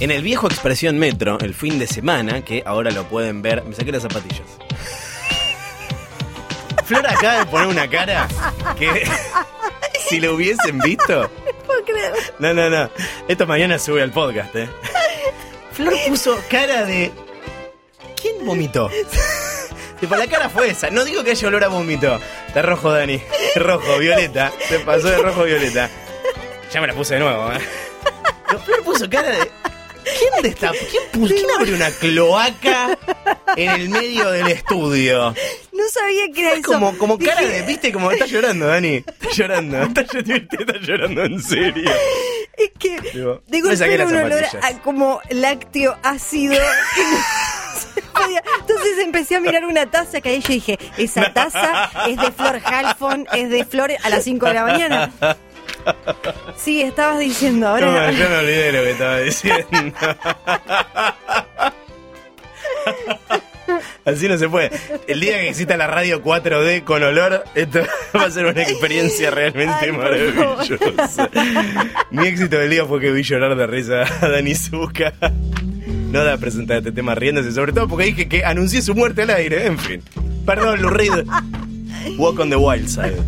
En el viejo Expresión Metro, el fin de semana, que ahora lo pueden ver. Me saqué las zapatillas. Flor acaba de poner una cara que si lo hubiesen visto. No, no, no. Esto mañana sube al podcast, eh. Flor puso cara de. ¿Quién vomitó? Tipo, la cara fue esa. No digo que haya olor a vómito. Está rojo, Dani. Rojo, violeta. Se pasó de rojo a violeta. Ya me la puse de nuevo, ¿eh? Pero Flor puso cara de. ¿Quién destapó? ¿Quién, puso, ¿Quién abrió una cloaca en el medio del estudio? No sabía que era Es eso. como, como cara de, viste, como está llorando, Dani. Está llorando. Está, llor- está llorando en serio. Es que Digo, de golpe era un olor a como lácteo ácido. Entonces empecé a mirar una taza que ahí yo dije, esa taza es de Flor Halfon, es de Flor a las 5 de la mañana. Sí, estabas diciendo ahora. No, yo me olvidé de lo que estaba diciendo. Así no se puede. El día que exista la radio 4D con olor, esto va a ser una experiencia realmente Ay, maravillosa. Mi éxito del día fue que vi llorar de risa a Dani Zucca. No da presentar este tema riéndose, sobre todo porque dije que anuncié su muerte al aire. En fin. Perdón, Lou Reed. Walk on the wild side.